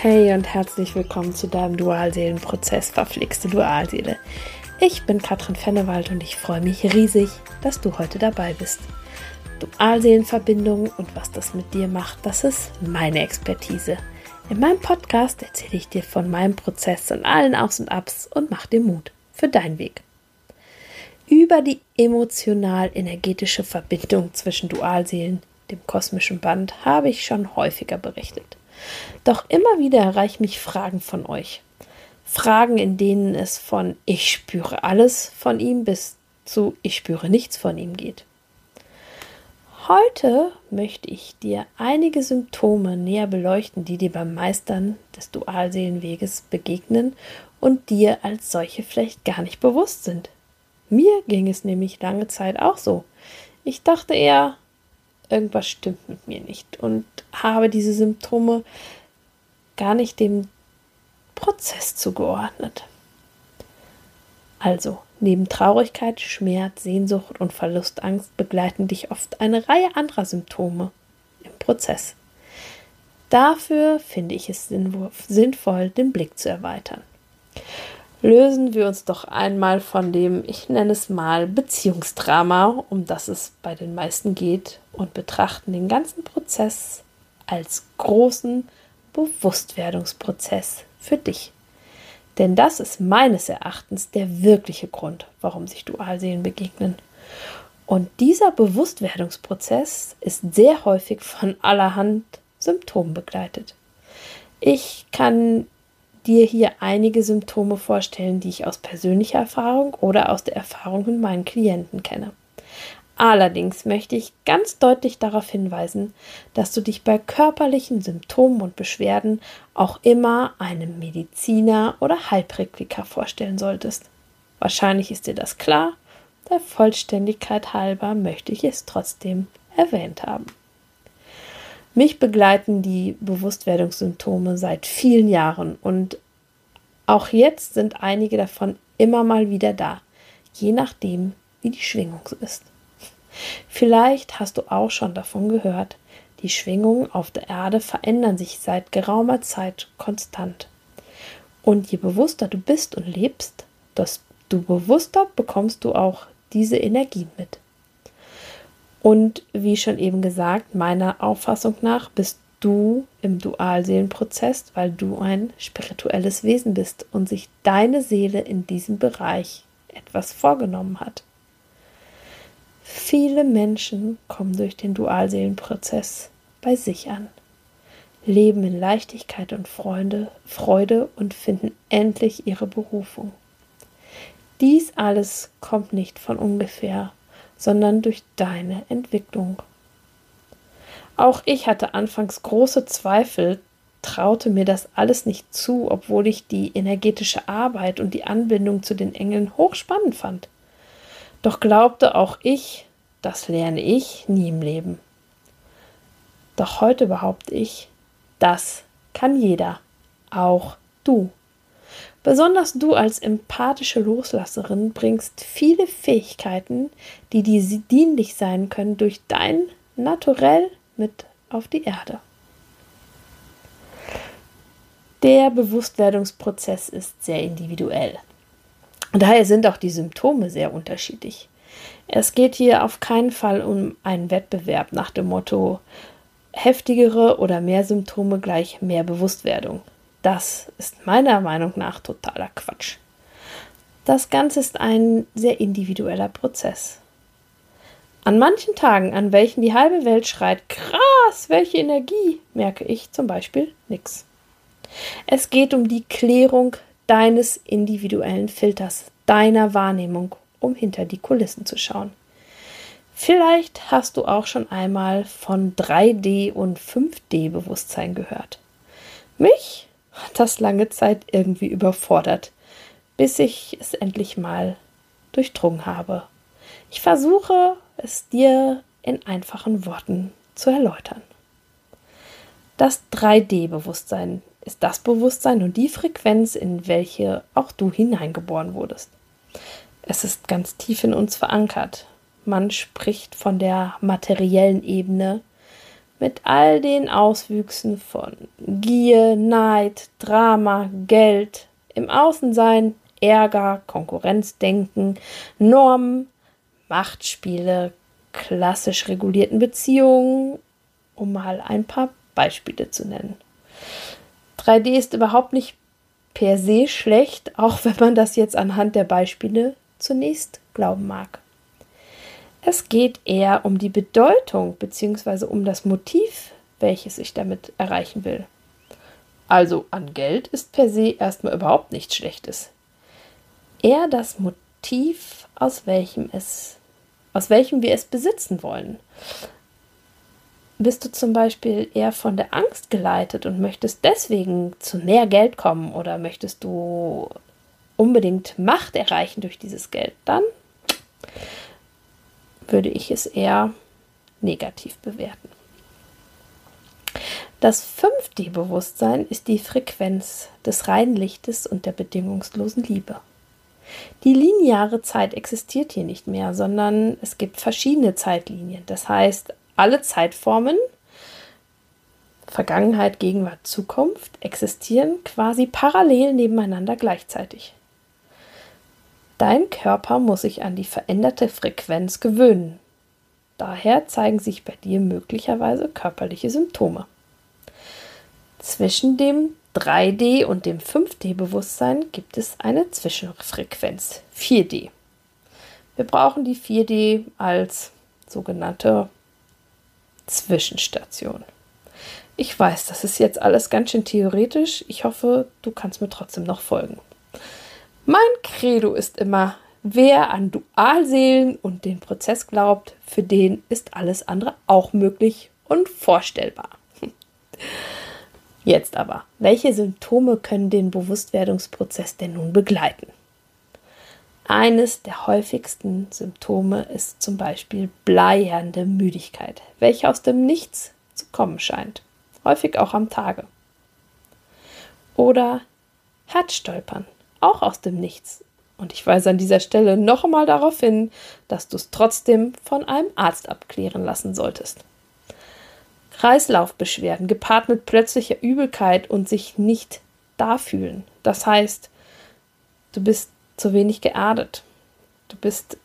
Hey und herzlich willkommen zu deinem Dualseelenprozess Verflixte Dualseele. Ich bin Katrin Fennewald und ich freue mich riesig, dass du heute dabei bist. Dualseelenverbindung und was das mit dir macht, das ist meine Expertise. In meinem Podcast erzähle ich dir von meinem Prozess und allen Aus und Abs und mach dir Mut für deinen Weg. Über die emotional-energetische Verbindung zwischen Dualseelen, dem kosmischen Band, habe ich schon häufiger berichtet. Doch immer wieder erreichen mich Fragen von euch. Fragen, in denen es von ich spüre alles von ihm bis zu ich spüre nichts von ihm geht. Heute möchte ich dir einige Symptome näher beleuchten, die dir beim Meistern des Dualseelenweges begegnen und dir als solche vielleicht gar nicht bewusst sind. Mir ging es nämlich lange Zeit auch so. Ich dachte eher, irgendwas stimmt mit mir nicht und habe diese Symptome gar nicht dem Prozess zugeordnet. Also, neben Traurigkeit, Schmerz, Sehnsucht und Verlustangst begleiten dich oft eine Reihe anderer Symptome im Prozess. Dafür finde ich es sinnvoll, den Blick zu erweitern. Lösen wir uns doch einmal von dem, ich nenne es mal, Beziehungsdrama, um das es bei den meisten geht, und betrachten den ganzen Prozess als großen Bewusstwerdungsprozess für dich. Denn das ist meines Erachtens der wirkliche Grund, warum sich Dualseelen begegnen. Und dieser Bewusstwerdungsprozess ist sehr häufig von allerhand Symptomen begleitet. Ich kann dir hier einige Symptome vorstellen, die ich aus persönlicher Erfahrung oder aus der Erfahrung mit meinen Klienten kenne. Allerdings möchte ich ganz deutlich darauf hinweisen, dass du dich bei körperlichen Symptomen und Beschwerden auch immer einem Mediziner oder Heilpraktiker vorstellen solltest. Wahrscheinlich ist dir das klar, der Vollständigkeit halber möchte ich es trotzdem erwähnt haben. Mich begleiten die Bewusstwerdungssymptome seit vielen Jahren und auch jetzt sind einige davon immer mal wieder da, je nachdem, wie die Schwingung ist. Vielleicht hast du auch schon davon gehört, die Schwingungen auf der Erde verändern sich seit geraumer Zeit konstant. Und je bewusster du bist und lebst, desto bewusster bekommst du auch diese Energien mit. Und wie schon eben gesagt, meiner Auffassung nach bist du im Dualseelenprozess, weil du ein spirituelles Wesen bist und sich deine Seele in diesem Bereich etwas vorgenommen hat. Viele Menschen kommen durch den Dualseelenprozess bei sich an, leben in Leichtigkeit und Freude, Freude und finden endlich ihre Berufung. Dies alles kommt nicht von ungefähr, sondern durch deine Entwicklung. Auch ich hatte anfangs große Zweifel, traute mir das alles nicht zu, obwohl ich die energetische Arbeit und die Anbindung zu den Engeln hochspannend fand. Doch glaubte auch ich, das lerne ich nie im Leben. Doch heute behaupte ich, das kann jeder, auch du. Besonders du als empathische Loslasserin bringst viele Fähigkeiten, die dir dienlich sein können, durch dein Naturell mit auf die Erde. Der Bewusstwerdungsprozess ist sehr individuell. Daher sind auch die Symptome sehr unterschiedlich. Es geht hier auf keinen Fall um einen Wettbewerb nach dem Motto heftigere oder mehr Symptome gleich mehr Bewusstwerdung. Das ist meiner Meinung nach totaler Quatsch. Das Ganze ist ein sehr individueller Prozess. An manchen Tagen, an welchen die halbe Welt schreit, krass, welche Energie, merke ich zum Beispiel nichts. Es geht um die Klärung deines individuellen Filters, deiner Wahrnehmung, um hinter die Kulissen zu schauen. Vielleicht hast du auch schon einmal von 3D und 5D Bewusstsein gehört. Mich hat das lange Zeit irgendwie überfordert, bis ich es endlich mal durchdrungen habe. Ich versuche es dir in einfachen Worten zu erläutern. Das 3D-Bewusstsein ist das Bewusstsein und die Frequenz, in welche auch du hineingeboren wurdest. Es ist ganz tief in uns verankert. Man spricht von der materiellen Ebene, mit all den Auswüchsen von Gier, Neid, Drama, Geld, im Außensein, Ärger, Konkurrenzdenken, Normen, Machtspiele, klassisch regulierten Beziehungen, um mal ein paar Beispiele zu nennen. 3D ist überhaupt nicht per se schlecht, auch wenn man das jetzt anhand der Beispiele zunächst glauben mag. Es geht eher um die Bedeutung bzw. um das Motiv, welches ich damit erreichen will. Also an Geld ist per se erstmal überhaupt nichts Schlechtes. Eher das Motiv, aus welchem es, aus welchem wir es besitzen wollen. Bist du zum Beispiel eher von der Angst geleitet und möchtest deswegen zu mehr Geld kommen oder möchtest du unbedingt Macht erreichen durch dieses Geld, dann würde ich es eher negativ bewerten. Das 5D-Bewusstsein ist die Frequenz des reinen Lichtes und der bedingungslosen Liebe. Die lineare Zeit existiert hier nicht mehr, sondern es gibt verschiedene Zeitlinien. Das heißt, alle Zeitformen, Vergangenheit, Gegenwart, Zukunft, existieren quasi parallel nebeneinander gleichzeitig. Dein Körper muss sich an die veränderte Frequenz gewöhnen. Daher zeigen sich bei dir möglicherweise körperliche Symptome. Zwischen dem 3D und dem 5D-Bewusstsein gibt es eine Zwischenfrequenz 4D. Wir brauchen die 4D als sogenannte Zwischenstation. Ich weiß, das ist jetzt alles ganz schön theoretisch. Ich hoffe, du kannst mir trotzdem noch folgen. Mein Credo ist immer, wer an Dualseelen und den Prozess glaubt, für den ist alles andere auch möglich und vorstellbar. Jetzt aber, welche Symptome können den Bewusstwerdungsprozess denn nun begleiten? Eines der häufigsten Symptome ist zum Beispiel bleiernde Müdigkeit, welche aus dem Nichts zu kommen scheint, häufig auch am Tage. Oder Herzstolpern, auch aus dem Nichts. Und ich weise an dieser Stelle noch einmal darauf hin, dass du es trotzdem von einem Arzt abklären lassen solltest. Kreislaufbeschwerden gepaart mit plötzlicher Übelkeit und sich nicht da fühlen. Das heißt, du bist zu wenig geerdet. Du bist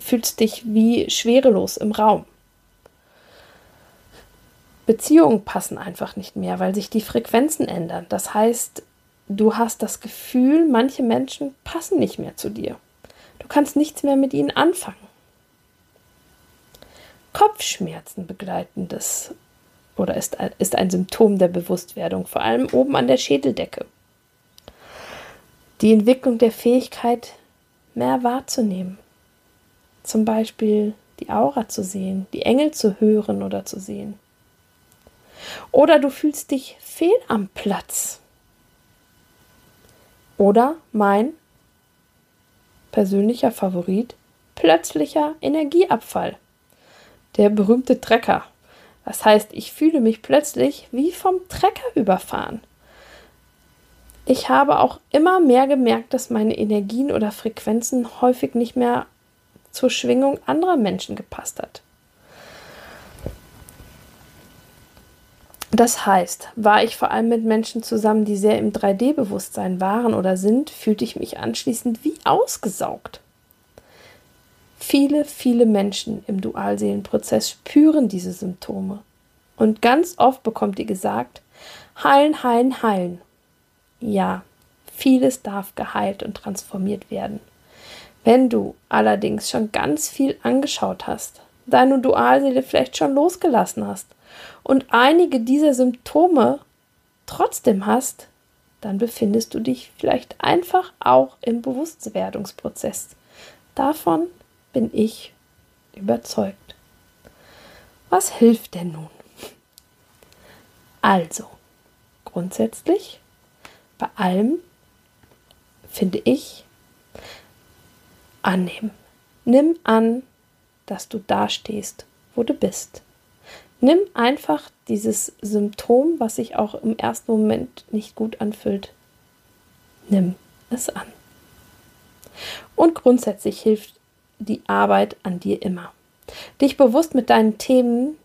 fühlst dich wie schwerelos im Raum. Beziehungen passen einfach nicht mehr, weil sich die Frequenzen ändern. Das heißt, du hast das Gefühl, manche Menschen passen nicht mehr zu dir. Du kannst nichts mehr mit ihnen anfangen. Kopfschmerzen begleiten das oder ist, ist ein Symptom der Bewusstwerdung, vor allem oben an der Schädeldecke. Die Entwicklung der Fähigkeit, mehr wahrzunehmen. Zum Beispiel die Aura zu sehen, die Engel zu hören oder zu sehen. Oder du fühlst dich fehl am Platz oder mein persönlicher Favorit, plötzlicher Energieabfall. Der berühmte Trecker. Das heißt, ich fühle mich plötzlich wie vom Trecker überfahren. Ich habe auch immer mehr gemerkt, dass meine Energien oder Frequenzen häufig nicht mehr zur Schwingung anderer Menschen gepasst hat. Das heißt, war ich vor allem mit Menschen zusammen, die sehr im 3D-Bewusstsein waren oder sind, fühlte ich mich anschließend wie ausgesaugt. Viele, viele Menschen im Dualseelenprozess spüren diese Symptome. Und ganz oft bekommt ihr gesagt, heilen, heilen, heilen. Ja, vieles darf geheilt und transformiert werden. Wenn du allerdings schon ganz viel angeschaut hast, deine Dualseele vielleicht schon losgelassen hast und einige dieser Symptome trotzdem hast, dann befindest du dich vielleicht einfach auch im Bewusstwerdungsprozess. Davon bin ich überzeugt. Was hilft denn nun? Also, grundsätzlich, bei allem finde ich, annehmen. Nimm an, dass du dastehst, wo du bist. Nimm einfach dieses Symptom, was sich auch im ersten Moment nicht gut anfühlt. Nimm es an. Und grundsätzlich hilft die Arbeit an dir immer. Dich bewusst mit deinen Themen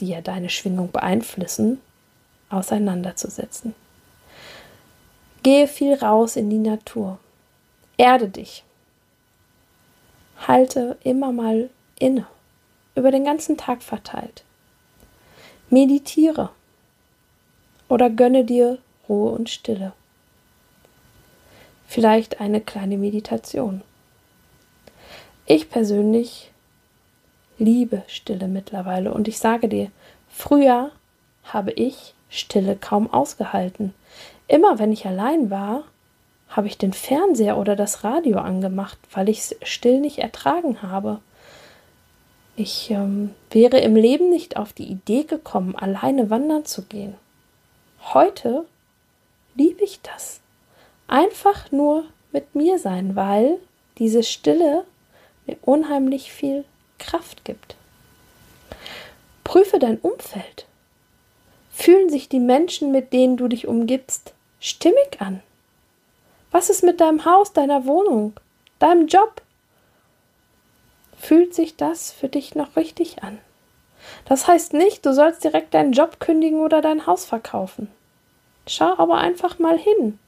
die ja deine Schwingung beeinflussen, auseinanderzusetzen. Gehe viel raus in die Natur. Erde dich. Halte immer mal inne, über den ganzen Tag verteilt. Meditiere oder gönne dir Ruhe und Stille. Vielleicht eine kleine Meditation. Ich persönlich liebe Stille mittlerweile und ich sage dir, früher habe ich Stille kaum ausgehalten. Immer wenn ich allein war, habe ich den Fernseher oder das Radio angemacht, weil ich es still nicht ertragen habe. Ich ähm, wäre im Leben nicht auf die Idee gekommen, alleine wandern zu gehen. Heute liebe ich das. Einfach nur mit mir sein, weil diese Stille mir unheimlich viel Kraft gibt. Prüfe dein Umfeld. Fühlen sich die Menschen, mit denen du dich umgibst, stimmig an? Was ist mit deinem Haus, deiner Wohnung, deinem Job? Fühlt sich das für dich noch richtig an? Das heißt nicht, du sollst direkt deinen Job kündigen oder dein Haus verkaufen. Schau aber einfach mal hin.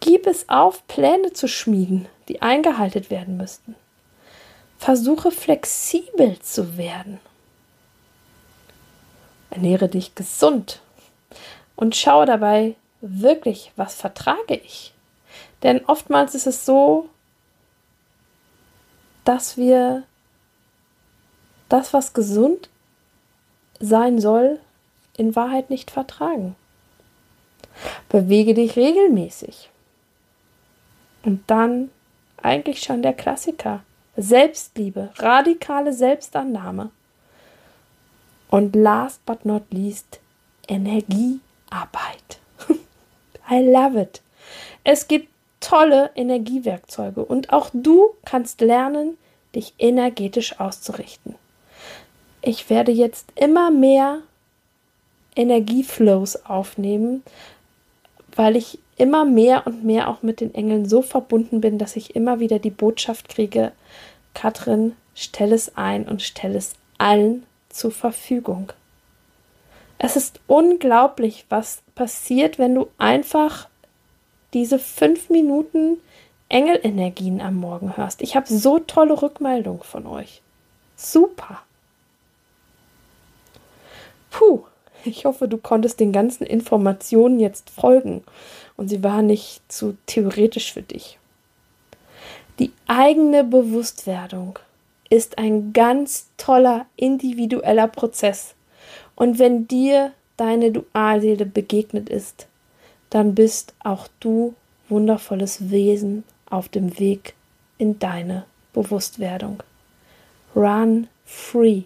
Gib es auf, Pläne zu schmieden, die eingehalten werden müssten. Versuche flexibel zu werden. Ernähre dich gesund und schaue dabei wirklich, was vertrage ich. Denn oftmals ist es so, dass wir das, was gesund sein soll, in Wahrheit nicht vertragen. Bewege dich regelmäßig. Und dann eigentlich schon der Klassiker. Selbstliebe, radikale Selbstannahme. Und last but not least, Energiearbeit. I love it. Es gibt tolle Energiewerkzeuge und auch du kannst lernen, dich energetisch auszurichten. Ich werde jetzt immer mehr Energieflows aufnehmen, weil ich immer mehr und mehr auch mit den Engeln so verbunden bin, dass ich immer wieder die Botschaft kriege, Katrin, stell es ein und stell es allen zur Verfügung. Es ist unglaublich, was passiert, wenn du einfach diese fünf Minuten Engelenergien am Morgen hörst. Ich habe so tolle Rückmeldungen von euch. Super. Puh, ich hoffe, du konntest den ganzen Informationen jetzt folgen und sie waren nicht zu theoretisch für dich. Die eigene Bewusstwerdung ist ein ganz toller individueller Prozess. Und wenn dir deine Dualseele begegnet ist, dann bist auch du wundervolles Wesen auf dem Weg in deine Bewusstwerdung. Run free.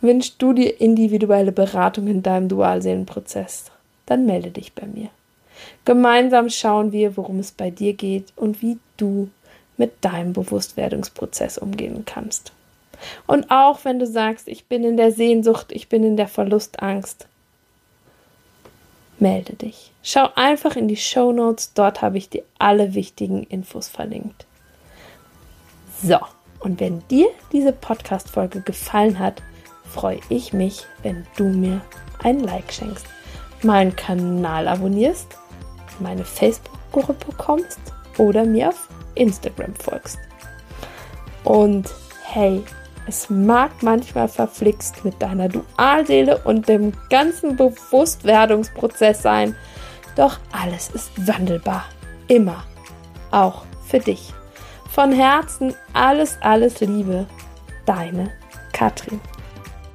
Wünschst du dir individuelle Beratung in deinem Dualseelenprozess? Dann melde dich bei mir. Gemeinsam schauen wir, worum es bei dir geht und wie du mit deinem Bewusstwerdungsprozess umgehen kannst. Und auch wenn du sagst, ich bin in der Sehnsucht, ich bin in der Verlustangst, melde dich. Schau einfach in die Show Notes, dort habe ich dir alle wichtigen Infos verlinkt. So, und wenn dir diese Podcast-Folge gefallen hat, freue ich mich, wenn du mir ein Like schenkst, meinen Kanal abonnierst, meine Facebook-Gruppe kommst oder mir auf Instagram folgst. Und hey, es mag manchmal verflixt mit deiner Dualseele und dem ganzen Bewusstwerdungsprozess sein, doch alles ist wandelbar. Immer. Auch für dich. Von Herzen alles, alles Liebe. Deine Katrin.